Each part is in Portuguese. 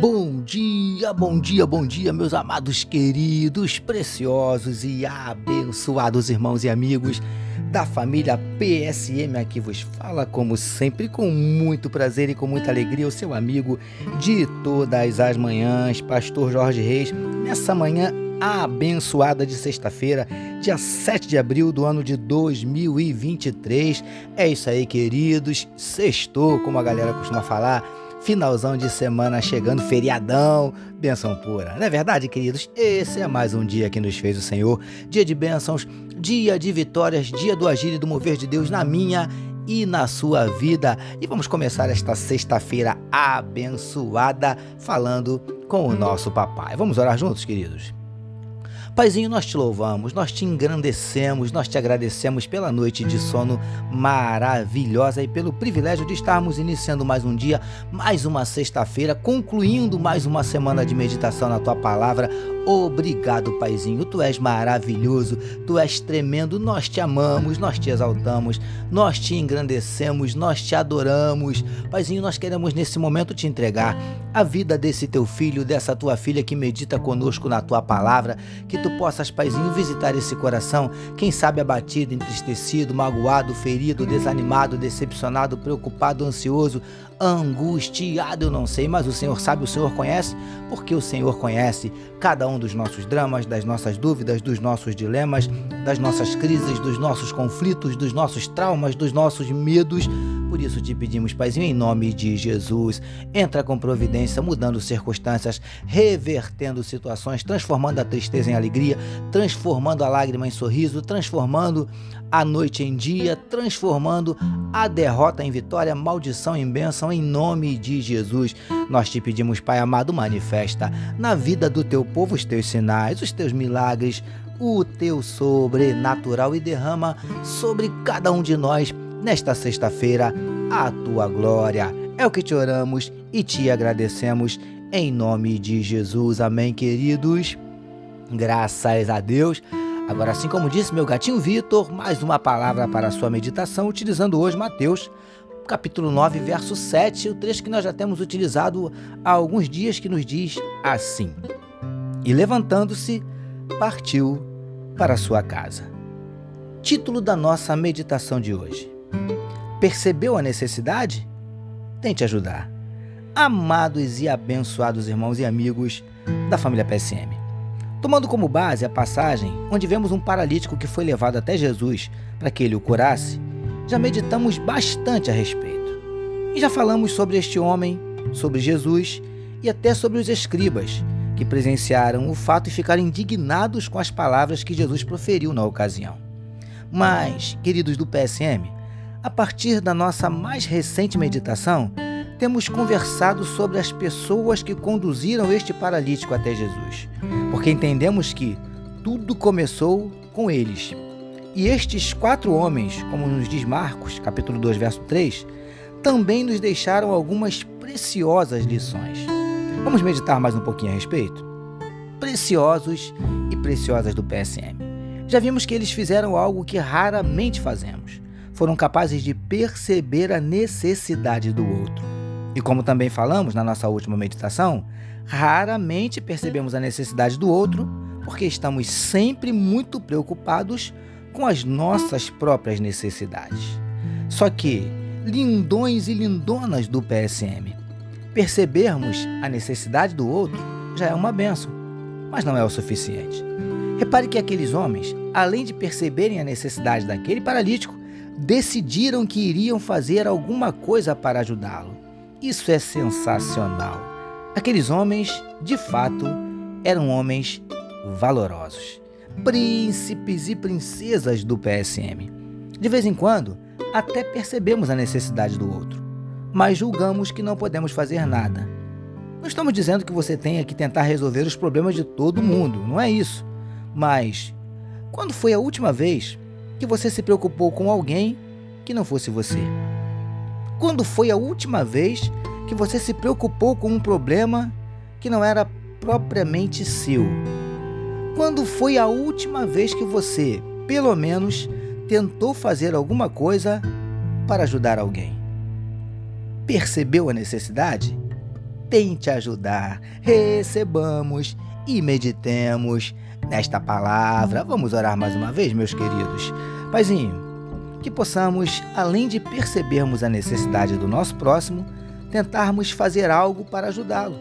Bom dia, bom dia, bom dia, meus amados queridos, preciosos e abençoados irmãos e amigos da família PSM aqui vos fala, como sempre, com muito prazer e com muita alegria, o seu amigo de todas as manhãs, Pastor Jorge Reis, nessa manhã abençoada de sexta-feira, dia 7 de abril do ano de 2023. É isso aí, queridos. Sextou, como a galera costuma falar finalzão de semana chegando, feriadão, benção pura. Não é verdade, queridos? Esse é mais um dia que nos fez o Senhor, dia de bênçãos, dia de vitórias, dia do agir e do mover de Deus na minha e na sua vida. E vamos começar esta sexta-feira abençoada falando com o nosso papai. Vamos orar juntos, queridos? Paizinho, nós te louvamos, nós te engrandecemos, nós te agradecemos pela noite de sono maravilhosa e pelo privilégio de estarmos iniciando mais um dia, mais uma sexta-feira, concluindo mais uma semana de meditação na tua palavra. Obrigado, Paizinho. Tu és maravilhoso, tu és tremendo. Nós te amamos, nós te exaltamos, nós te engrandecemos, nós te adoramos. Paizinho, nós queremos nesse momento te entregar a vida desse teu filho, dessa tua filha que medita conosco na tua palavra. Que tu possas, Paizinho, visitar esse coração, quem sabe abatido, entristecido, magoado, ferido, desanimado, decepcionado, preocupado, ansioso angustiado, eu não sei, mas o Senhor sabe, o Senhor conhece, porque o Senhor conhece cada um dos nossos dramas, das nossas dúvidas, dos nossos dilemas, das nossas crises, dos nossos conflitos, dos nossos traumas, dos nossos medos. Por isso te pedimos, Paizinho, em nome de Jesus, entra com providência, mudando circunstâncias, revertendo situações, transformando a tristeza em alegria, transformando a lágrima em sorriso, transformando a noite em dia, transformando a derrota em vitória, maldição em bênção, em nome de Jesus. Nós te pedimos, Pai amado, manifesta na vida do teu povo os teus sinais, os teus milagres, o teu sobrenatural e derrama sobre cada um de nós nesta sexta-feira a tua glória. É o que te oramos e te agradecemos em nome de Jesus. Amém, queridos. Graças a Deus. Agora, assim como disse meu gatinho Vitor, mais uma palavra para a sua meditação, utilizando hoje Mateus, capítulo 9, verso 7, o trecho que nós já temos utilizado há alguns dias, que nos diz assim: E levantando-se, partiu para sua casa. Título da nossa meditação de hoje. Percebeu a necessidade? Tente ajudar. Amados e abençoados irmãos e amigos da família PSM. Tomando como base a passagem onde vemos um paralítico que foi levado até Jesus para que ele o curasse, já meditamos bastante a respeito. E já falamos sobre este homem, sobre Jesus e até sobre os escribas, que presenciaram o fato e ficaram indignados com as palavras que Jesus proferiu na ocasião. Mas, queridos do PSM, a partir da nossa mais recente meditação, temos conversado sobre as pessoas que conduziram este paralítico até Jesus, porque entendemos que tudo começou com eles. E estes quatro homens, como nos diz Marcos, capítulo 2, verso 3, também nos deixaram algumas preciosas lições. Vamos meditar mais um pouquinho a respeito? Preciosos e preciosas do PSM. Já vimos que eles fizeram algo que raramente fazemos foram capazes de perceber a necessidade do outro. E como também falamos na nossa última meditação, raramente percebemos a necessidade do outro porque estamos sempre muito preocupados com as nossas próprias necessidades. Só que, lindões e lindonas do PSM, percebermos a necessidade do outro já é uma benção, mas não é o suficiente. Repare que aqueles homens, além de perceberem a necessidade daquele paralítico, decidiram que iriam fazer alguma coisa para ajudá-lo. Isso é sensacional. Aqueles homens, de fato, eram homens valorosos, príncipes e princesas do PSM. De vez em quando, até percebemos a necessidade do outro, mas julgamos que não podemos fazer nada. Não estamos dizendo que você tenha que tentar resolver os problemas de todo mundo, não é isso. Mas, quando foi a última vez que você se preocupou com alguém que não fosse você? Quando foi a última vez que você se preocupou com um problema que não era propriamente seu. Quando foi a última vez que você, pelo menos, tentou fazer alguma coisa para ajudar alguém? Percebeu a necessidade? Tente ajudar. Recebamos e meditemos nesta palavra. Vamos orar mais uma vez, meus queridos. Paizinho, que possamos, além de percebermos a necessidade do nosso próximo, tentarmos fazer algo para ajudá-lo.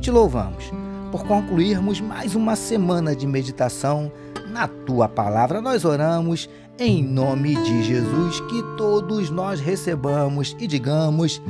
Te louvamos por concluirmos mais uma semana de meditação na tua palavra. Nós oramos em nome de Jesus que todos nós recebamos e digamos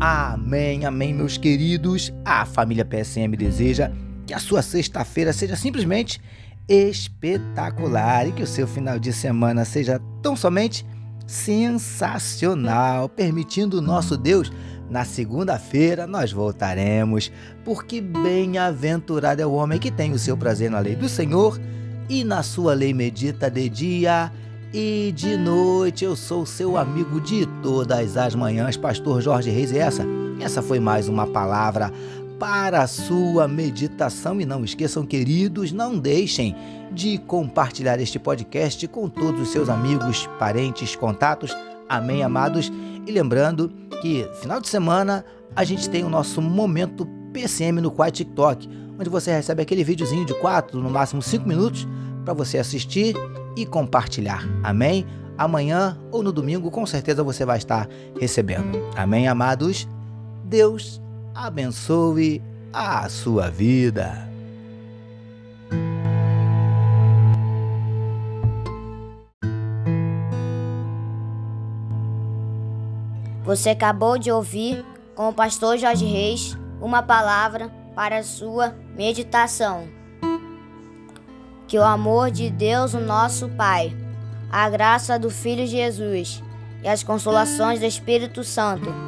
amém, amém, meus queridos. A família PSM deseja que a sua sexta-feira seja simplesmente espetacular e que o seu final de semana seja tão somente sensacional, permitindo o nosso Deus. Na segunda-feira nós voltaremos, porque bem-aventurado é o homem que tem o seu prazer na lei do Senhor e na sua lei medita de dia e de noite. Eu sou seu amigo de todas as manhãs, pastor Jorge Reis, e essa, essa foi mais uma palavra para a sua meditação. E não esqueçam, queridos, não deixem de compartilhar este podcast com todos os seus amigos, parentes, contatos. Amém, amados? E lembrando que final de semana a gente tem o nosso momento PCM no Quai TikTok, onde você recebe aquele videozinho de 4, no máximo 5 minutos, para você assistir e compartilhar. Amém? Amanhã ou no domingo, com certeza você vai estar recebendo. Amém, amados? Deus abençoe a sua vida. Você acabou de ouvir com o pastor Jorge Reis uma palavra para a sua meditação. Que o amor de Deus, o nosso Pai, a graça do Filho Jesus e as consolações do Espírito Santo